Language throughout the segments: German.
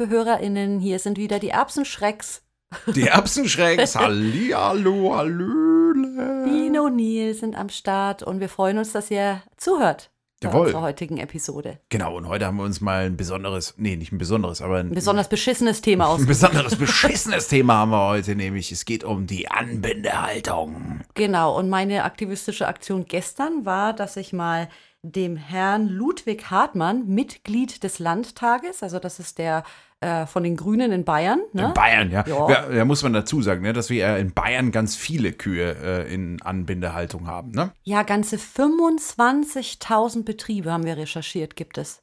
Liebe HörerInnen, hier sind wieder die Erbsenschrecks. Die Erbsenschrecks, Hallihallo, Hallöle. Dino und Neil sind am Start und wir freuen uns, dass ihr zuhört Jawohl. unserer heutigen Episode. Genau, und heute haben wir uns mal ein besonderes, nee, nicht ein besonderes, aber ein, Ein besonders beschissenes Thema ein aus. besonderes, beschissenes Thema haben wir heute, nämlich es geht um die Anbindehaltung. Genau, und meine aktivistische Aktion gestern war, dass ich mal dem Herrn Ludwig Hartmann, Mitglied des Landtages, also das ist der äh, von den Grünen in Bayern, ne? In Bayern, ja. Ja. Da muss man dazu sagen, ne, dass wir ja in Bayern ganz viele Kühe äh, in Anbindehaltung haben, ne? Ja, ganze 25.000 Betriebe haben wir recherchiert, gibt es.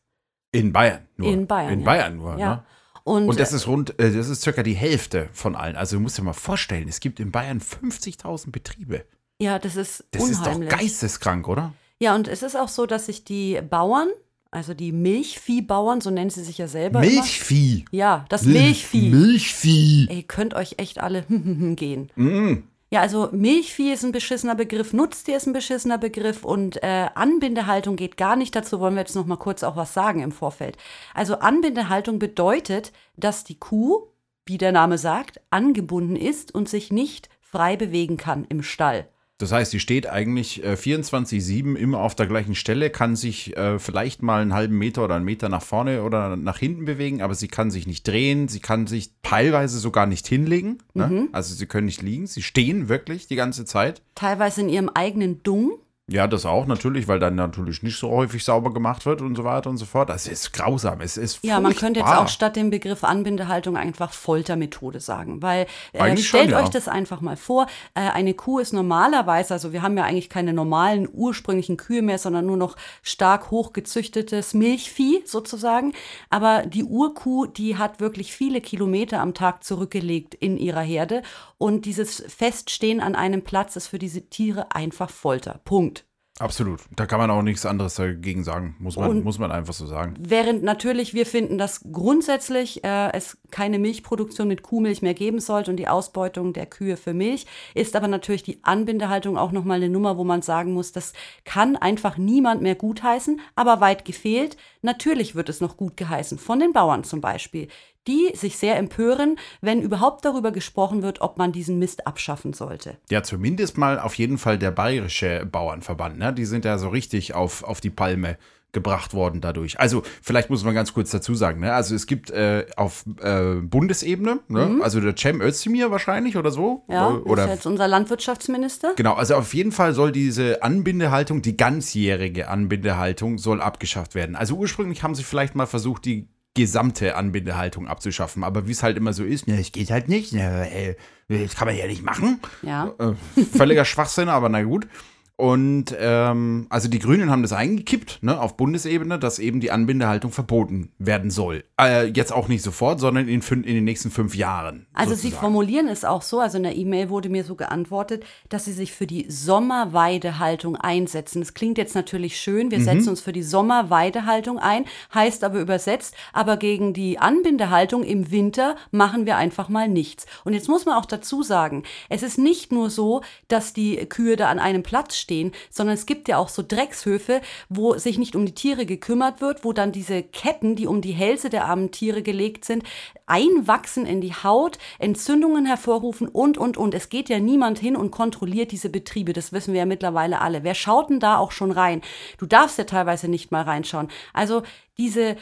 In Bayern nur. In Bayern, In ja. Bayern nur, Ja. ne? Und, Und das ist rund, äh, das ist circa die Hälfte von allen. Also du musst dir mal vorstellen, es gibt in Bayern 50.000 Betriebe. ja, das ist Das unheimlich. ist doch geisteskrank, oder? Ja, und es ist auch so, dass sich die Bauern, also die Milchviehbauern, so nennen sie sich ja selber. Immer, Milchvieh. ja, das Milchvieh. Milchvieh. Ey, könnt euch echt alle gehen. Mm. Ja, also Milchvieh ist ein beschissener Begriff, Nutztier ist ein beschissener Begriff und äh, Anbindehaltung geht gar nicht. Dazu wollen wir jetzt noch mal kurz auch was sagen im Vorfeld. Also Anbindehaltung bedeutet, dass die Kuh, wie der Name sagt, angebunden ist und sich nicht frei bewegen kann im Stall. Das heißt, die steht eigentlich äh, 24-7 immer auf der gleichen Stelle, kann sich äh, vielleicht mal einen halben Meter oder einen Meter nach vorne oder nach hinten bewegen, aber sie kann sich nicht drehen, sie kann sich teilweise sogar nicht hinlegen. Ne? Also sie können nicht liegen, sie stehen wirklich die ganze Zeit. Teilweise in ihrem eigenen Dung. Ja, das auch natürlich, weil dann natürlich nicht so häufig sauber gemacht wird und so weiter und so fort. Das ist grausam, es ist Ja, man könnte jetzt auch statt dem Begriff Anbindehaltung einfach Foltermethode sagen, weil äh, stellt schon, ja. euch das einfach mal vor, äh, eine Kuh ist normalerweise, also wir haben ja eigentlich keine normalen ursprünglichen Kühe mehr, sondern nur noch stark hochgezüchtetes Milchvieh sozusagen, aber die Urkuh, die hat wirklich viele Kilometer am Tag zurückgelegt in ihrer Herde und dieses Feststehen an einem Platz ist für diese Tiere einfach Folter. Punkt. Absolut. Da kann man auch nichts anderes dagegen sagen. Muss man, Und- muss man einfach so sagen. Während natürlich wir finden, dass grundsätzlich äh, es keine Milchproduktion mit Kuhmilch mehr geben sollte und die Ausbeutung der Kühe für Milch, ist aber natürlich die Anbindehaltung auch nochmal eine Nummer, wo man sagen muss, das kann einfach niemand mehr gutheißen, aber weit gefehlt. Natürlich wird es noch gut geheißen, von den Bauern zum Beispiel, die sich sehr empören, wenn überhaupt darüber gesprochen wird, ob man diesen Mist abschaffen sollte. Ja, zumindest mal auf jeden Fall der bayerische Bauernverband. Ne? Die sind ja so richtig auf, auf die Palme gebracht worden dadurch. Also vielleicht muss man ganz kurz dazu sagen, ne? also es gibt äh, auf äh, Bundesebene, ne? also der Cem Özdemir wahrscheinlich oder so. Mhm. Ja, oder ist jetzt unser Landwirtschaftsminister. Genau, also auf jeden Fall soll diese Anbindehaltung, die ganzjährige Anbindehaltung, soll abgeschafft werden. Also ursprünglich haben sie vielleicht mal versucht, die gesamte Anbindehaltung abzuschaffen. Aber wie es halt immer so ist, ne, es geht halt nicht, ne, das kann man ja nicht machen. Ja. Äh, völliger Schwachsinn, aber na gut. Und ähm, also die Grünen haben das eingekippt, ne, auf Bundesebene, dass eben die Anbindehaltung verboten werden soll. Äh, jetzt auch nicht sofort, sondern in, in den nächsten fünf Jahren. Also Sie sozusagen. formulieren es auch so, also in der E-Mail wurde mir so geantwortet, dass Sie sich für die Sommerweidehaltung einsetzen. Das klingt jetzt natürlich schön, Mhm. wir setzen uns für die Sommerweidehaltung ein, heißt aber übersetzt, aber gegen die Anbindehaltung im Winter machen wir einfach mal nichts. Und jetzt muss man auch dazu sagen, es ist nicht nur so, dass die Kühe da an einem Platz stehen, sondern es gibt ja auch so Dreckshöfe, wo sich nicht um die Tiere gekümmert wird, wo dann diese Ketten, die um die Hälse der armen Tiere gelegt sind, einwachsen in die Haut, Entzündungen hervorrufen und, und, und. Es geht ja niemand hin und kontrolliert diese Betriebe. Das wissen wir ja mittlerweile alle. Wer schaut denn da auch schon rein? Du darfst ja teilweise nicht mal reinschauen. Also diese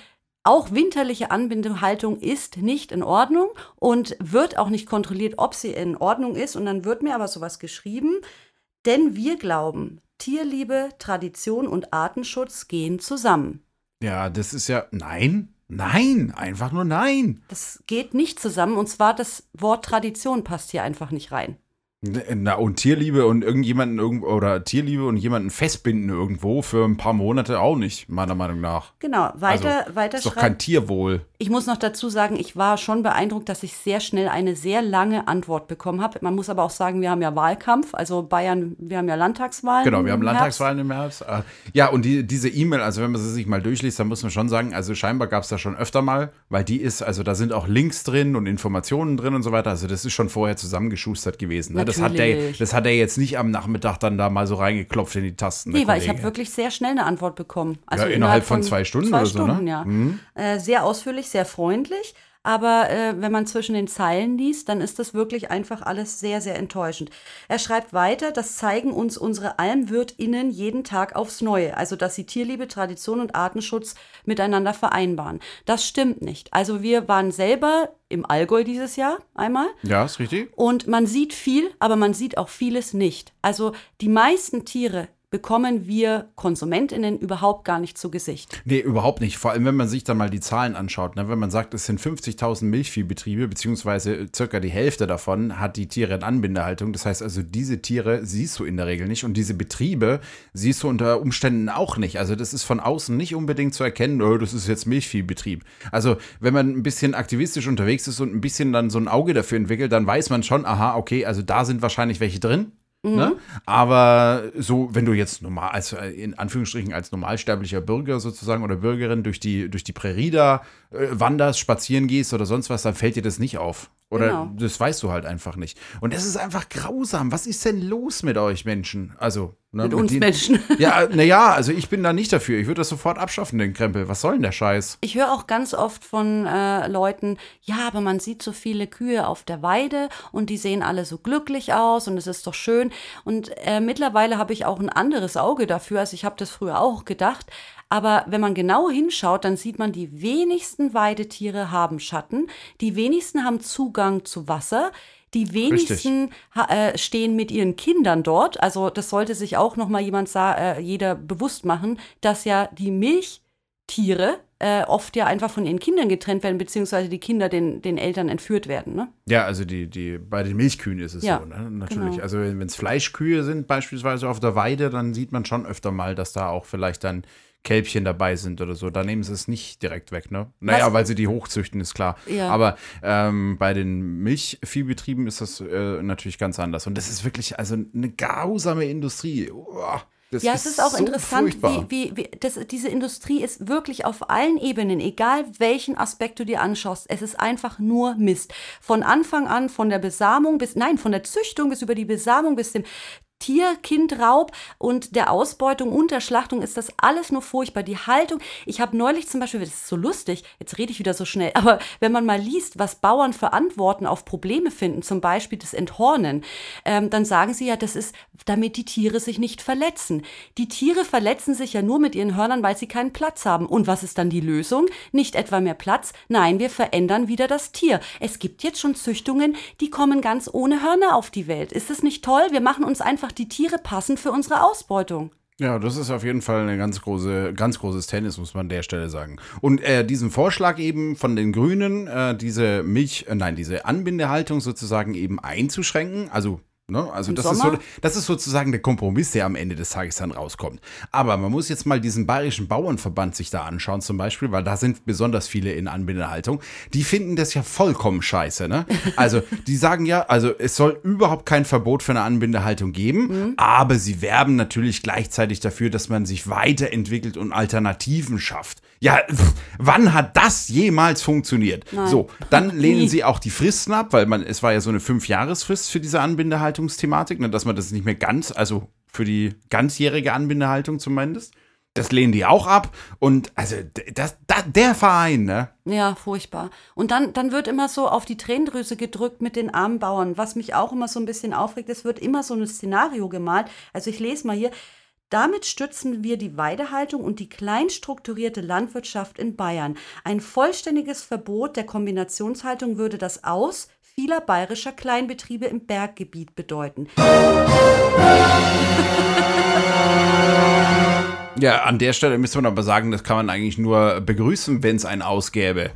auch winterliche Anbindehaltung ist nicht in Ordnung und wird auch nicht kontrolliert, ob sie in Ordnung ist. Und dann wird mir aber sowas geschrieben, denn wir glauben, Tierliebe, Tradition und Artenschutz gehen zusammen. Ja, das ist ja. Nein, nein, einfach nur nein. Das geht nicht zusammen und zwar das Wort Tradition passt hier einfach nicht rein. Na, und Tierliebe und irgendjemanden irgendwo oder Tierliebe und jemanden festbinden irgendwo für ein paar Monate auch nicht, meiner Meinung nach. Genau, weiter, also, weiter Ist doch kein Tierwohl. Ich muss noch dazu sagen, ich war schon beeindruckt, dass ich sehr schnell eine sehr lange Antwort bekommen habe. Man muss aber auch sagen, wir haben ja Wahlkampf, also Bayern, wir haben ja Landtagswahlen. Genau, wir haben Landtagswahlen im Herbst. Äh, Ja, und die, diese E-Mail, also wenn man sie sich mal durchliest, dann muss man schon sagen, also scheinbar gab es da schon öfter mal, weil die ist, also da sind auch Links drin und Informationen drin und so weiter. Also das ist schon vorher zusammengeschustert gewesen. Ne? Das hat, der, das hat er jetzt nicht am Nachmittag dann da mal so reingeklopft in die Tasten. Nee, weil ich habe wirklich sehr schnell eine Antwort bekommen. Also Ja, innerhalb von zwei Stunden zwei oder so, ne? Stunden, ja. Äh, sehr ausführlich, sehr freundlich. Aber äh, wenn man zwischen den Zeilen liest, dann ist das wirklich einfach alles sehr, sehr enttäuschend. Er schreibt weiter, das zeigen uns unsere AlmwirtInnen jeden Tag aufs Neue. Also, dass sie Tierliebe, Tradition und Artenschutz miteinander vereinbaren. Das stimmt nicht. Also, wir waren selber im Allgäu dieses Jahr einmal. Ja, ist richtig. Und man sieht viel, aber man sieht auch vieles nicht. Also die meisten Tiere bekommen wir KonsumentInnen überhaupt gar nicht zu Gesicht. Nee, überhaupt nicht. Vor allem, wenn man sich dann mal die Zahlen anschaut. Ne? Wenn man sagt, es sind 50.000 Milchviehbetriebe, beziehungsweise circa die Hälfte davon hat die Tiere in Anbindehaltung. Das heißt also, diese Tiere siehst du in der Regel nicht und diese Betriebe siehst du unter Umständen auch nicht. Also das ist von außen nicht unbedingt zu erkennen, oh, das ist jetzt Milchviehbetrieb. Also wenn man ein bisschen aktivistisch unterwegs ist und ein bisschen dann so ein Auge dafür entwickelt, dann weiß man schon, aha, okay, also da sind wahrscheinlich welche drin. Ne? Aber so, wenn du jetzt normal, als äh, in Anführungsstrichen als normalsterblicher Bürger sozusagen oder Bürgerin durch die, durch die Prärie da wanderst, spazieren gehst oder sonst was, dann fällt dir das nicht auf. Oder Genau. das weißt du halt einfach nicht. Und es ist einfach grausam. Was ist denn los mit euch Menschen? Also, ne, Mit uns den- Menschen. Ja, naja, also ich bin da nicht dafür. Ich würde das sofort abschaffen, den Krempel. Was soll denn der Scheiß? Ich höre auch ganz oft von äh, Leuten, ja, aber man sieht so viele Kühe auf der Weide und die sehen alle so glücklich aus und es ist doch schön. Und äh, mittlerweile habe ich auch ein anderes Auge dafür. Also ich habe das früher auch gedacht. Aber wenn man genau hinschaut, dann sieht man, die wenigsten Weidetiere haben Schatten, die wenigsten haben Zugang zu Wasser. Die wenigsten äh, stehen mit ihren Kindern dort. Also das sollte sich auch noch mal jemand äh, jeder bewusst machen, dass ja die Milchtiere äh, oft ja einfach von ihren Kindern getrennt werden, beziehungsweise die Kinder den, den Eltern entführt werden. Ne? Ja, also die, die, bei den Milchkühen ist es Ja, so, ne? Natürlich. genau. Also wenn es Fleischkühe sind, beispielsweise auf der Weide, dann sieht man schon öfter mal, dass da auch vielleicht dann Kälbchen dabei sind oder so. Da nehmen sie es nicht direkt weg, ne? Naja, Was- weil sie die hochzüchten, ist klar. Ja. Aber ähm, bei den Milchviehbetrieben ist das äh, natürlich ganz anders. Und das ist wirklich also eine grausame Industrie. Uah, das Ja, es ist auch so interessant, furchtbar. wie, wie, wie das, diese Industrie ist wirklich auf allen Ebenen, egal welchen Aspekt du dir anschaust, es ist einfach nur Mist. Von Anfang an, von der Besamung bis, nein, von der Züchtung bis über die Besamung bis dem Tier-Kind-Raub und der Ausbeutung und der Schlachtung ist das alles nur furchtbar. Die Haltung, ich habe neulich zum Beispiel, das ist so lustig, jetzt rede ich wieder so schnell, aber wenn man mal liest, was Bauern für Antworten auf Probleme finden, zum Beispiel das Enthornen, ähm, dann sagen sie ja, das ist, damit die Tiere sich nicht verletzen. Die Tiere verletzen sich ja nur mit ihren Hörnern, weil sie keinen Platz haben. Und was ist dann die Lösung? Nicht etwa mehr Platz, nein, wir verändern wieder das Tier. Es gibt jetzt schon Züchtungen, die kommen ganz ohne Hörner auf die Welt. Ist das nicht toll? Wir machen uns einfach die Tiere passend für unsere Ausbeutung. Ja, das ist auf jeden Fall ein ganz, große, ganz großes Tennis, muss man an der Stelle sagen. Und äh, diesen Vorschlag eben von den Grünen, äh, diese Milch, äh, nein, diese Anbindehaltung sozusagen eben einzuschränken, also Ne? Also das ist, so, das ist sozusagen der Kompromiss, der am Ende des Tages dann rauskommt. Aber man muss jetzt mal diesen bayerischen Bauernverband sich da anschauen zum Beispiel, weil da sind besonders viele in Anbindehaltung. Die finden das ja vollkommen scheiße. Ne? Also die sagen ja, also es soll überhaupt kein Verbot für eine Anbindehaltung geben, aber sie werben natürlich gleichzeitig dafür, dass man sich weiterentwickelt und Alternativen schafft. Ja, pff, wann hat das jemals funktioniert? Nein. So, dann lehnen sie auch die Fristen ab, weil man, es war ja so eine Fünfjahresfrist für diese Anbindehaltungsthematik, ne, dass man das nicht mehr ganz, also für die ganzjährige Anbindehaltung zumindest. Das lehnen die auch ab. Und also das, das, der Verein, ne? Ja, furchtbar. Und dann, dann wird immer so auf die Tränendrüse gedrückt mit den armen Bauern. Was mich auch immer so ein bisschen aufregt, es wird immer so ein Szenario gemalt. Also ich lese mal hier. Damit stützen wir die Weidehaltung und die kleinstrukturierte Landwirtschaft in Bayern. Ein vollständiges Verbot der Kombinationshaltung würde das Aus vieler bayerischer Kleinbetriebe im Berggebiet bedeuten. Ja, an der Stelle müsste man aber sagen, das kann man eigentlich nur begrüßen, wenn es ein Aus gäbe.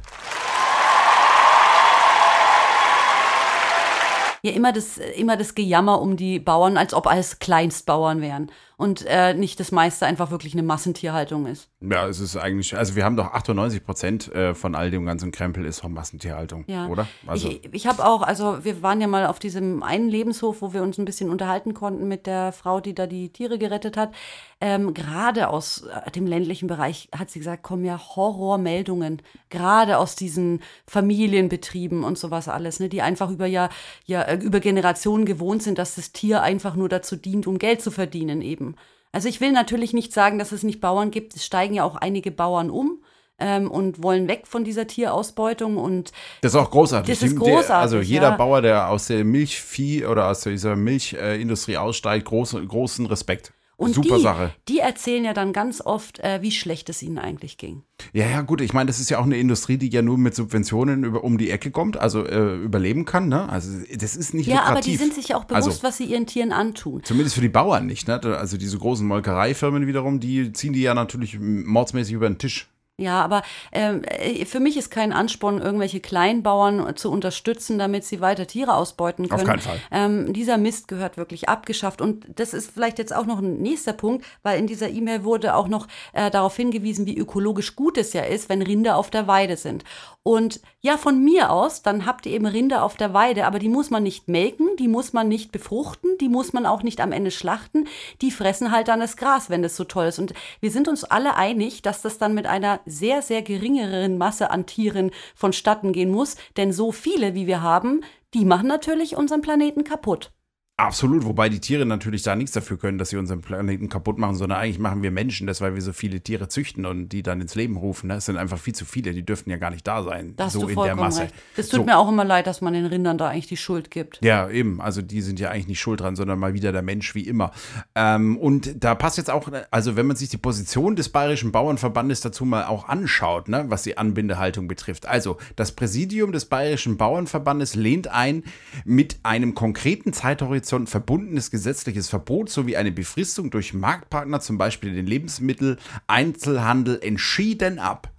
Ja, immer das, immer das Gejammer um die Bauern, als ob alles Kleinstbauern wären. Und äh, nicht das meiste einfach wirklich eine Massentierhaltung ist. Ja, es ist eigentlich, also wir haben doch 98 Prozent äh, von all dem ganzen Krempel ist von Massentierhaltung, Ja. oder? Also, ich ich habe auch, also wir waren ja mal auf diesem einen Lebenshof, wo wir uns ein bisschen unterhalten konnten mit der Frau, die da die Tiere gerettet hat. Ähm, gerade aus äh, dem ländlichen Bereich hat sie gesagt, kommen ja Horrormeldungen, gerade aus diesen Familienbetrieben und sowas alles, ne, die einfach über ja, ja äh, über Generationen gewohnt sind, dass das Tier einfach nur dazu dient, um Geld zu verdienen eben. Also ich will natürlich nicht sagen, dass es nicht Bauern gibt. Es steigen ja auch einige Bauern um. Ähm, und wollen weg von dieser Tierausbeutung und das ist auch großartig. Das ist der- großartig, also jeder ja. Bauer, der aus der Milchvieh oder aus dieser Milchindustrie aussteigt, großen, großen Respekt. Und Super die, Sache. die erzählen ja dann ganz oft, äh, wie schlecht es ihnen eigentlich ging. Ja, ja, gut. Ich meine, das ist ja auch eine Industrie, die ja nur mit Subventionen über, um die Ecke kommt, also äh, überleben kann. Ne? Also das ist nicht Ja, lukrativ. aber die sind sich ja auch bewusst, Also- was sie ihren Tieren antun. Zumindest für die Bauern nicht. Ne? Also diese großen Molkereifirmen wiederum, die ziehen die ja natürlich mordsmäßig über den Tisch. Ja, aber ähm, äh, für mich ist kein Ansporn, irgendwelche Kleinbauern zu unterstützen, damit sie weiter Tiere ausbeuten Auf können. keinen Fall. Ähm, dieser Mist gehört wirklich abgeschafft. Und das ist vielleicht jetzt auch noch ein nächster Punkt, weil in dieser E-Mail wurde auch noch äh, darauf hingewiesen, wie ökologisch gut es ja ist, wenn Rinder auf der Weide sind. Und ja, von mir aus, dann habt ihr eben Rinder auf der Weide, aber die muss man nicht melken, die muss man nicht befruchten, die muss man auch nicht am Ende schlachten. Die fressen halt dann das Gras, wenn das so toll ist. Und wir sind uns alle einig, dass das dann mit einer sehr, sehr geringeren Masse an Tieren vonstatten gehen muss. Denn so viele, wie wir haben, die machen natürlich unseren Planeten kaputt. Absolut, wobei die Tiere natürlich da nichts dafür können, dass sie unseren Planeten kaputt machen, sondern eigentlich machen wir Menschen das, weil wir so viele Tiere züchten und die dann ins Leben rufen. Ne? Es sind einfach viel zu viele, die dürften ja gar nicht da sein, Da hast so in der Masse. recht. Es tut so. mir auch immer leid, dass man den Rindern da eigentlich die Schuld gibt. Ja, eben. Also die sind ja eigentlich nicht schuld dran, sondern mal wieder der Mensch wie immer. Ähm, und da passt jetzt auch, also wenn man sich die Position des Bayerischen Bauernverbandes dazu mal auch anschaut, ne, was die Anbindehaltung betrifft. Also das Präsidium des Bayerischen Bauernverbandes lehnt ein, mit einem konkreten Zeithorizont verbundenes gesetzliches Verbot sowie eine Befristung durch Marktpartner, zum Beispiel den Lebensmittel-Einzelhandel, entschieden ab.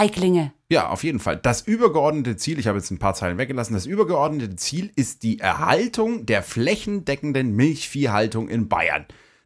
Feiglinge. Ja, auf jeden Fall. Das übergeordnete Ziel, ich habe jetzt ein paar Zeilen weggelassen, das übergeordnete Ziel ist die Erhaltung der flächendeckenden Milchviehhaltung in Bayern.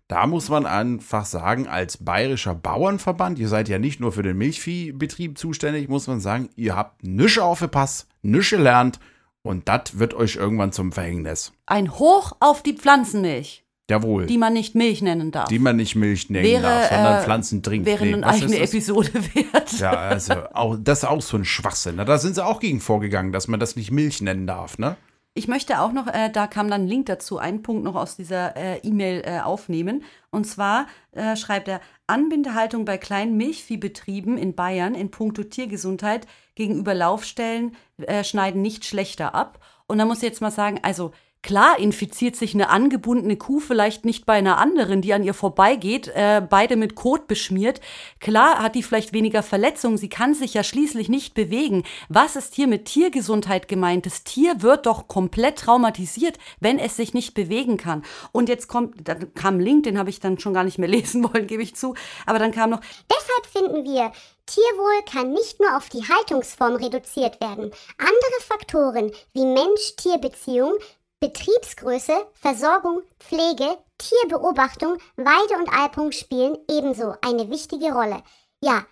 Da muss man einfach sagen, als bayerischer Bauernverband, ihr seid ja nicht nur für den Milchviehbetrieb zuständig, muss man sagen, ihr habt nische aufgepasst, nische lernt und das wird euch irgendwann zum Verhängnis. Ein Hoch auf die Pflanzenmilch, Jawohl. die man nicht Milch nennen darf. die man nicht Milch nennen Wäre, darf, sondern äh, Pflanzen trinkt. wäre Nee, eine eigene? Episode wert. Ja, also auch, das ist auch so ein Schwachsinn. Ne? Da sind sie auch gegen vorgegangen, dass man das nicht Milch nennen darf, ne? Ich möchte auch noch, äh, da kam dann ein Link dazu, einen Punkt noch aus dieser äh, E-Mail äh, aufnehmen. Und zwar äh, schreibt er, Anbindehaltung bei kleinen Milchviehbetrieben in Bayern in puncto Tiergesundheit gegenüber Laufstellen äh, schneiden nicht schlechter ab. Und da muss ich jetzt mal sagen, also Klar infiziert sich eine angebundene Kuh vielleicht nicht bei einer anderen, die an ihr vorbeigeht, äh, beide mit Kot beschmiert. Klar hat die vielleicht weniger Verletzungen, sie kann sich ja schließlich nicht bewegen. Was ist hier mit Tiergesundheit gemeint? Das Tier wird doch komplett traumatisiert, wenn es sich nicht bewegen kann. Und jetzt kommt, dann kam Link, den habe ich dann schon gar nicht mehr lesen wollen, gebe ich zu. Aber dann kam noch, Deshalb finden wir, Tierwohl kann nicht nur auf die Haltungsform reduziert werden. Andere Faktoren wie Mensch-Tier-Beziehung, Betriebsgröße, Versorgung, Pflege, Tierbeobachtung, Weide- und Alpung spielen ebenso eine wichtige Rolle. Ja,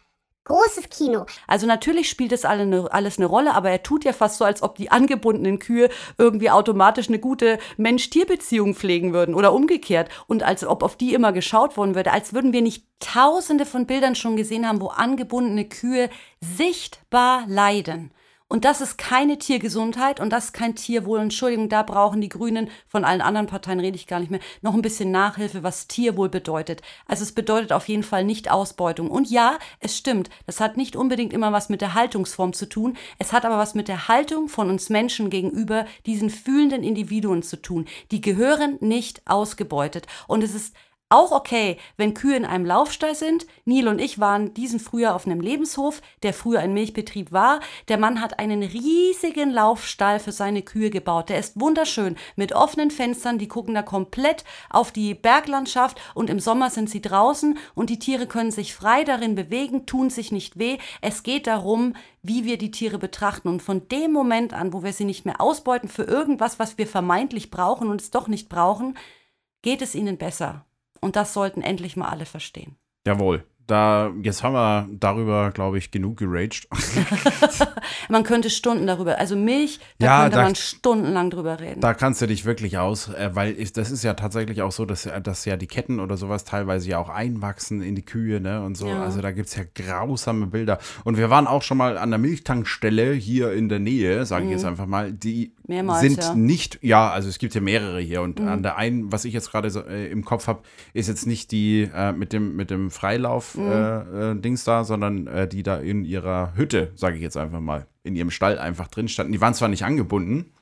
großes Kino. Also natürlich spielt das alle ne, alles eine Rolle, aber er tut ja fast so, als ob die angebundenen Kühe irgendwie automatisch eine gute Mensch-Tier-Beziehung pflegen würden oder umgekehrt und als ob auf die immer geschaut worden würde, als würden wir nicht tausende von Bildern schon gesehen haben, wo angebundene Kühe sichtbar leiden. Und das ist keine Tiergesundheit und das ist kein Tierwohl. Entschuldigung, da brauchen die Grünen, von allen anderen Parteien rede ich gar nicht mehr, noch ein bisschen Nachhilfe, was Tierwohl bedeutet. Also es bedeutet auf jeden Fall nicht Ausbeutung. Und ja, es stimmt, das hat nicht unbedingt immer was mit der Haltungsform zu tun. Es hat aber was mit der Haltung von uns Menschen gegenüber diesen fühlenden Individuen zu tun. Die gehören nicht ausgebeutet. Und es ist auch okay, wenn Kühe in einem Laufstall sind. Neil und ich waren diesen Frühjahr auf einem Lebenshof, der früher ein Milchbetrieb war. Der Mann hat einen riesigen Laufstall für seine Kühe gebaut. Der ist wunderschön mit offenen Fenstern, die gucken da komplett auf die Berglandschaft und im Sommer sind sie draußen und die Tiere können sich frei darin bewegen, tun sich nicht weh. Es geht darum, wie wir die Tiere betrachten und von dem Moment an, wo wir sie nicht mehr ausbeuten für irgendwas, was wir vermeintlich brauchen und es doch nicht brauchen, geht es ihnen besser. Und das sollten endlich mal alle verstehen. Jawohl. Da, jetzt haben wir darüber, glaube ich, genug geraged. man könnte Stunden darüber, also Milch, da Ja, könnte da- man stundenlang drüber reden. Da kannst du dich wirklich aus, äh, weil ich, das ist ja tatsächlich auch so, dass, dass ja die Ketten oder sowas teilweise ja auch einwachsen in die Kühe, ne? Und so. Ja. Also da gibt es ja grausame Bilder. Und wir waren auch schon mal an der Milchtankstelle hier in der Nähe, sage ich jetzt einfach mal, die Mhm. Mehrmals, sind ja. Mhm. nicht, ja, also es gibt ja mehrere hier. Und an der einen, was ich jetzt gerade so, äh, im Kopf habe, ist jetzt nicht die äh, mit dem, mit dem Freilauf Mhm. äh, äh, Dings da, sondern äh, die da in ihrer Hütte, sage ich jetzt einfach mal, in ihrem Stall einfach drin standen. Die waren zwar nicht angebunden,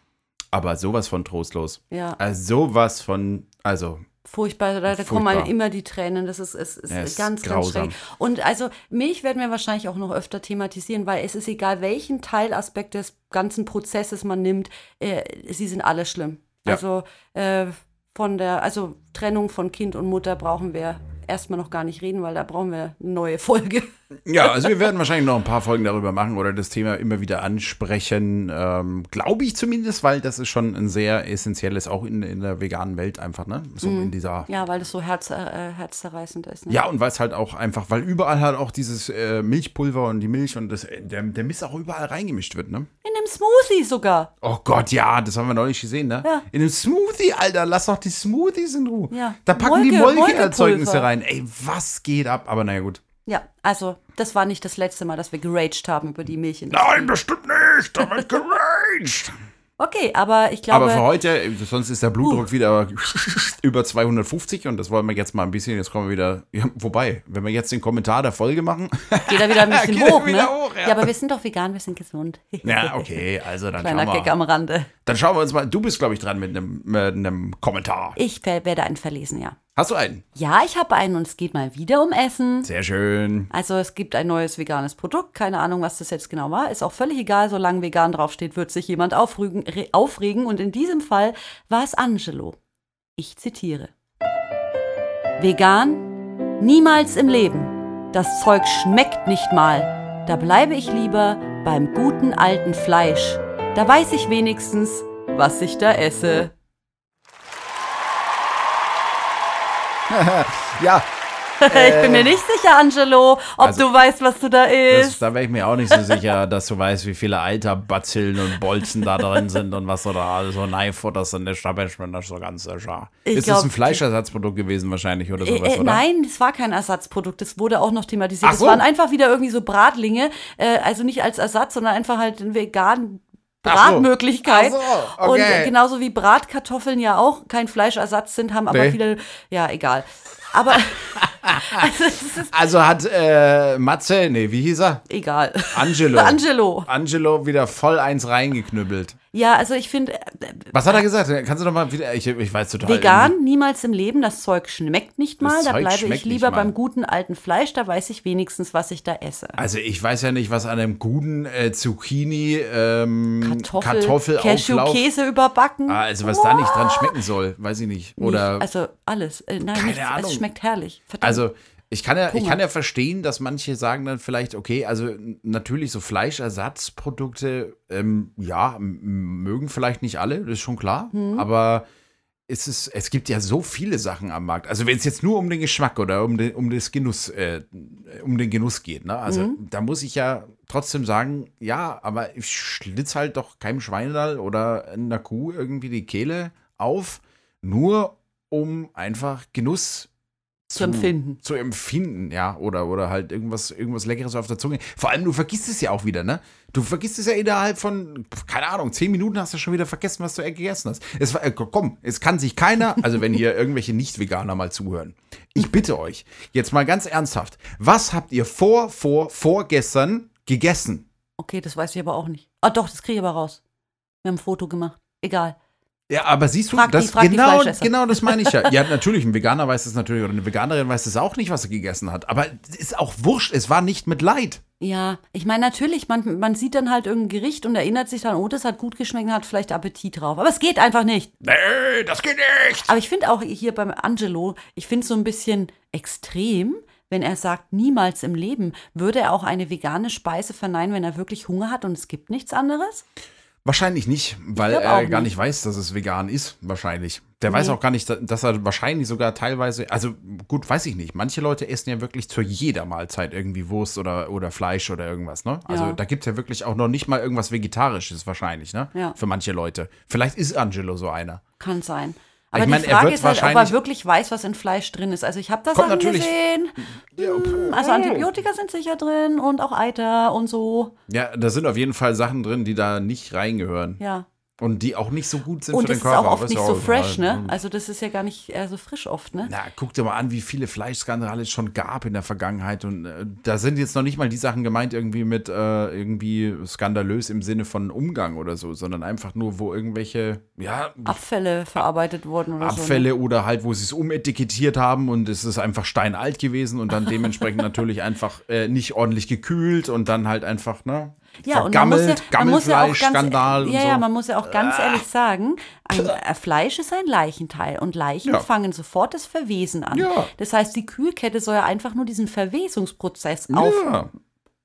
aber sowas von trostlos. Ja. Also sowas von, also Furchtbar, da, da kommen einem immer die Tränen. Das ist, ist, ist Ja, ist ganz, ganz grausam. schräg. Und also Milch werden wir wahrscheinlich auch noch öfter thematisieren, weil es ist egal, welchen Teilaspekt des ganzen Prozesses man nimmt, äh, sie sind alle schlimm. Ja. Also äh, von der, also Trennung von Kind und Mutter brauchen wir erstmal noch gar nicht reden, weil da brauchen wir eine neue Folge. Ja, also wir werden wahrscheinlich noch ein paar Folgen darüber machen oder das Thema immer wieder ansprechen. Ähm, Glaube ich zumindest, weil das ist schon ein sehr essentielles, auch in, in der veganen Welt einfach, ne? So in dieser. Ja, weil das so herz, äh, herzzerreißend ist. Ne? Ja, und weil es halt auch einfach, weil überall halt auch dieses äh, Milchpulver und die Milch und das, äh, der, der Mist auch überall reingemischt wird, ne? In einem Smoothie sogar. Oh Gott, ja, das haben wir neulich gesehen, ne? Ja. In einem Smoothie, Alter, lass doch die Smoothies in Ruhe. Ja. Da packen die Molke- Molkeerzeugnisse Molkepulver. rein. Ey, was geht ab? Aber naja, gut. Ja, also das war nicht das letzte Mal, dass wir geraged haben über die Milchindustrie. Nein, bestimmt nicht. Da wird geraged. Okay, aber ich glaube. Aber für heute, sonst ist der Blutdruck wieder über 250 und das wollen wir jetzt mal ein bisschen, jetzt kommen wir wieder, ja, wobei, wenn wir jetzt den Kommentar der Folge machen, Geht er wieder ein bisschen Geht er hoch, wieder ne? hoch, ja. ja. aber wir sind doch vegan, wir sind gesund. ja, okay, also dann Kleiner schauen, Gag wir, am Rande. dann schauen wir uns mal, du bist, glaube ich, dran mit einem, mit einem Kommentar. Ich werde einen verlesen, ja. Hast du einen? Ja, ich habe einen und es geht mal wieder um Essen. Sehr schön. Also es gibt ein neues veganes Produkt, keine Ahnung, was das jetzt genau war. Ist auch völlig egal, solange vegan draufsteht, wird sich jemand aufregen, re- aufregen. Und in diesem Fall war es Angelo. Ich zitiere. Vegan? Niemals im Leben. Das Zeug schmeckt nicht mal. Da bleibe ich lieber beim guten alten Fleisch. Da weiß ich wenigstens, was ich da esse. Ja, ich bin mir nicht sicher, Angelo, ob Also, du weißt, was du da das, isst. da wäre ich mir auch nicht so sicher, dass du weißt, wie viele Eiterbazillen und Bolzen da drin sind und was du da alles so neifutterst in der das so ganz sicher. Ich Ist das glaub, ein Fleischersatzprodukt gewesen wahrscheinlich oder Äh, sowas, äh, oder? nein, es war kein Ersatzprodukt. Das wurde auch noch thematisiert. Ach Es so. waren einfach wieder irgendwie so Bratlinge. Äh, also nicht als Ersatz, sondern einfach halt so. Bratmöglichkeit. Ach so, Und okay. äh, genauso wie Bratkartoffeln ja auch kein Fleischersatz sind, haben aber Nee. viele. Ja, egal. Aber also, Also hat äh, Matze, nee, wie hieß er? egal. Angelo. Angelo. Angelo wieder voll eins reingeknüppelt. Ja, also ich finde, äh, Was hat er gesagt? Kannst du doch mal wieder, ich, ich weiß total. vegan niemals im Leben. Das Zeug schmeckt nicht mal. Das Da Zeug bleibe ich lieber beim guten alten Fleisch. Da weiß ich wenigstens, was ich da esse. Also ich weiß ja nicht, was an einem guten äh, Zucchini ähm, Kartoffel, Kartoffelauflauf. Cashew-Käse überbacken. Ah, also was da nicht dran schmecken soll, weiß ich nicht. Oder Nicht, also alles. Äh, nein, Keine nichts. Ahnung. Es schmeckt herrlich. Verdammt. Also ich kann ja, ich kann ja verstehen, dass manche sagen dann vielleicht, okay, also natürlich so Fleischersatzprodukte, ähm, ja, mögen vielleicht nicht alle, das ist schon klar, Mhm. aber es, ist, es gibt ja so viele Sachen am Markt. Also wenn es jetzt nur um den Geschmack oder um den, um das Genuss, äh, um den Genuss geht, ne? Also Mhm. da muss ich ja trotzdem sagen, ja, aber ich schlitz halt doch keinem Schweinedall oder einer Kuh irgendwie die Kehle auf, nur um einfach Genuss Zu empfinden. Zu empfinden, ja. Oder, oder halt irgendwas, irgendwas Leckeres auf der Zunge. Vor allem, du vergisst es ja auch wieder, ne? Du vergisst es ja innerhalb von, keine Ahnung, zehn Minuten hast du schon wieder vergessen, was du gegessen hast. Es äh, komm, es kann sich keiner, also wenn hier irgendwelche Nicht-Veganer mal zuhören, ich bitte euch, jetzt mal ganz ernsthaft, was habt ihr vor, vor, vorgestern gegessen? Okay, das weiß ich aber auch nicht. Ah, doch, das kriege ich aber raus. Wir haben ein Foto gemacht. Egal. Ja, aber siehst du, Frag die- das, frag die genau, Fleischesser. genau das meine ich ja. Ja, natürlich, ein Veganer weiß es natürlich, oder eine Veganerin weiß es auch nicht, was er gegessen hat. Aber es ist auch wurscht, es war nicht mit Leid. Ja, ich meine, natürlich, man, man sieht dann halt irgendein Gericht und erinnert sich dann, oh, das hat gut geschmeckt und hat vielleicht Appetit drauf. Aber es geht einfach nicht. Nee, das geht nicht. Aber ich finde auch hier beim Angelo, ich finde es so ein bisschen extrem, wenn er sagt, niemals im Leben würde er auch eine vegane Speise verneinen, wenn er wirklich Hunger hat und es gibt nichts anderes. Wahrscheinlich nicht, weil er gar nicht. nicht weiß, dass es vegan ist. Wahrscheinlich. Der weiß Nee. auch gar nicht, dass er wahrscheinlich sogar teilweise, also gut, weiß ich nicht. Manche Leute essen ja wirklich zu jeder Mahlzeit irgendwie Wurst oder, oder Fleisch oder irgendwas, ne? Also Ja. da gibt es ja wirklich auch noch nicht mal irgendwas Vegetarisches wahrscheinlich, ne? Ja. Für manche Leute. Vielleicht ist Angelo so einer. Kann sein. Ich Aber meine, die er Frage ist halt, ob er wirklich weiß, was in Fleisch drin ist. Also ich habe da Kommt Sachen natürlich- gesehen. Hm, Also Antibiotika sind sicher drin und auch Eiter und so. Ja, da sind auf jeden Fall Sachen drin, die da nicht reingehören. Ja. Und die auch nicht so gut sind Und für das den ist Körper. auch oft nicht so fresh, ne? Also das ist ja gar nicht äh, so frisch oft, ne? Na, guck dir mal an, wie viele Fleischskandale es schon gab in der Vergangenheit. Und äh, da sind jetzt noch nicht mal die Sachen gemeint, irgendwie mit äh, irgendwie skandalös im Sinne von Umgang oder so, sondern einfach nur, wo irgendwelche, ja, Abfälle verarbeitet wurden oder so. Abfälle oder halt, wo sie es umetikettiert haben und es ist einfach steinalt gewesen und dann dementsprechend natürlich einfach äh, nicht ordentlich gekühlt und dann halt einfach, ne? Ja, und man muss ja, vergammelt, man muss ja auch ganz, Gammelfleischskandal und ja, so. Ah. ja, man muss ja auch ganz ehrlich sagen, ein äh, Fleisch ist ein Leichenteil und Leichen Ja. fangen sofort das Verwesen an. Ja. Das heißt, die Kühlkette soll ja einfach nur diesen Verwesungsprozess auf, ja.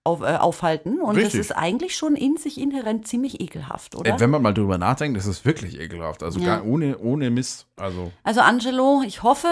auf, äh, aufhalten und Richtig. das ist eigentlich schon in sich inhärent ziemlich ekelhaft, oder? Äh, Wenn man mal drüber nachdenkt, ist es wirklich ekelhaft. Also Ja. gar ohne, ohne Mist. Also, Also Angelo, ich hoffe,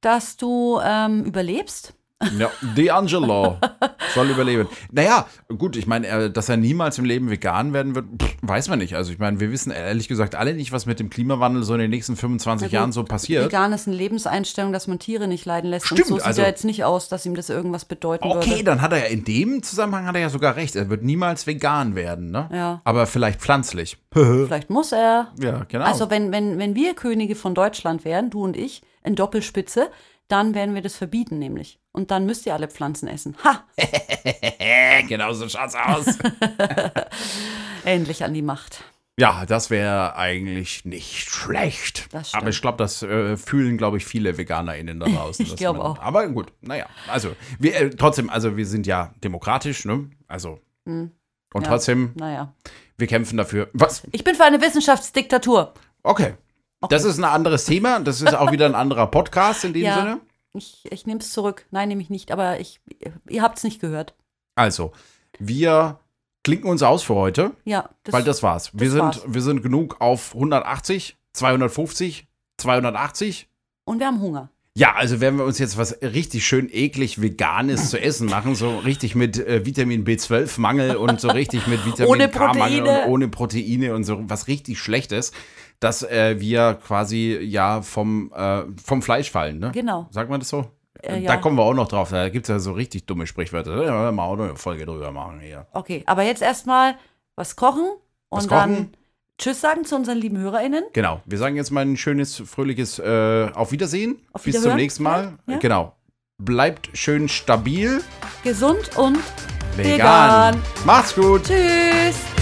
dass du ähm, überlebst. ja, D'Angelo soll überleben. Naja, gut, ich meine, er- dass er niemals im Leben vegan werden wird, pff, weiß man nicht. Also ich meine, wir wissen ehrlich gesagt alle nicht, was mit dem Klimawandel so in den nächsten 25 Na gut, Jahren so passiert. Vegan ist eine Lebenseinstellung, dass man Tiere nicht leiden lässt. Stimmt, und so sieht also- er jetzt nicht aus, dass ihm das irgendwas bedeuten Okay, würde. dann hat er ja in dem Zusammenhang hat er ja sogar recht. Er wird niemals vegan werden, ne? Ja. Aber vielleicht pflanzlich. Vielleicht muss er. Ja, genau. Also wenn, wenn, wenn wir Könige von Deutschland wären, du und ich, in Doppelspitze, dann werden wir das verbieten nämlich. Und dann müsst ihr alle Pflanzen essen. Ha! genau so schaut's aus. Endlich an die Macht. ja, das wäre eigentlich nicht schlecht. Aber ich glaube, das äh, fühlen, glaube ich, viele VeganerInnen da draußen. Ich dass glaub man- auch. Aber gut, naja. Also, wir, äh, trotzdem, also wir sind ja demokratisch, ne? Also. Und Ja. trotzdem, Naja. wir kämpfen dafür. Was? Ich bin für eine Wissenschaftsdiktatur. Okay. Das ist ein anderes Thema. Das ist auch wieder ein anderer Podcast in dem Ja. Sinne. Ich, ich nehme es zurück. Nein, nehme ich nicht. Aber ich, ihr habt es nicht gehört. Also, wir klinken uns aus für heute, Ja. Das, weil das war's. wir, das sind, war's. wir sind genug auf 180, 250, 280. und wir haben Hunger. Ja, also werden wir uns jetzt was richtig schön eklig Veganes zu essen machen, so richtig mit äh, Vitamin B12-Mangel und so richtig mit Vitamin K-Mangel und ohne Proteine und so was richtig Schlechtes, dass äh, wir quasi ja vom, äh, vom Fleisch fallen, ne? Genau. Sagt man das so? Äh, Da ja. kommen wir auch noch drauf. Da gibt es ja so richtig dumme Sprichwörter. Da werden wir auch noch eine Folge drüber machen hier. Okay, aber jetzt erstmal was kochen und Was dann kochen? Tschüss sagen zu unseren lieben HörerInnen. Genau. Wir sagen jetzt mal ein schönes, fröhliches äh, Auf Wiedersehen. Auf Bis zum nächsten Mal. ja? Genau. Bleibt schön stabil. Gesund und Vegan. Vegan. Macht's gut. tschüss.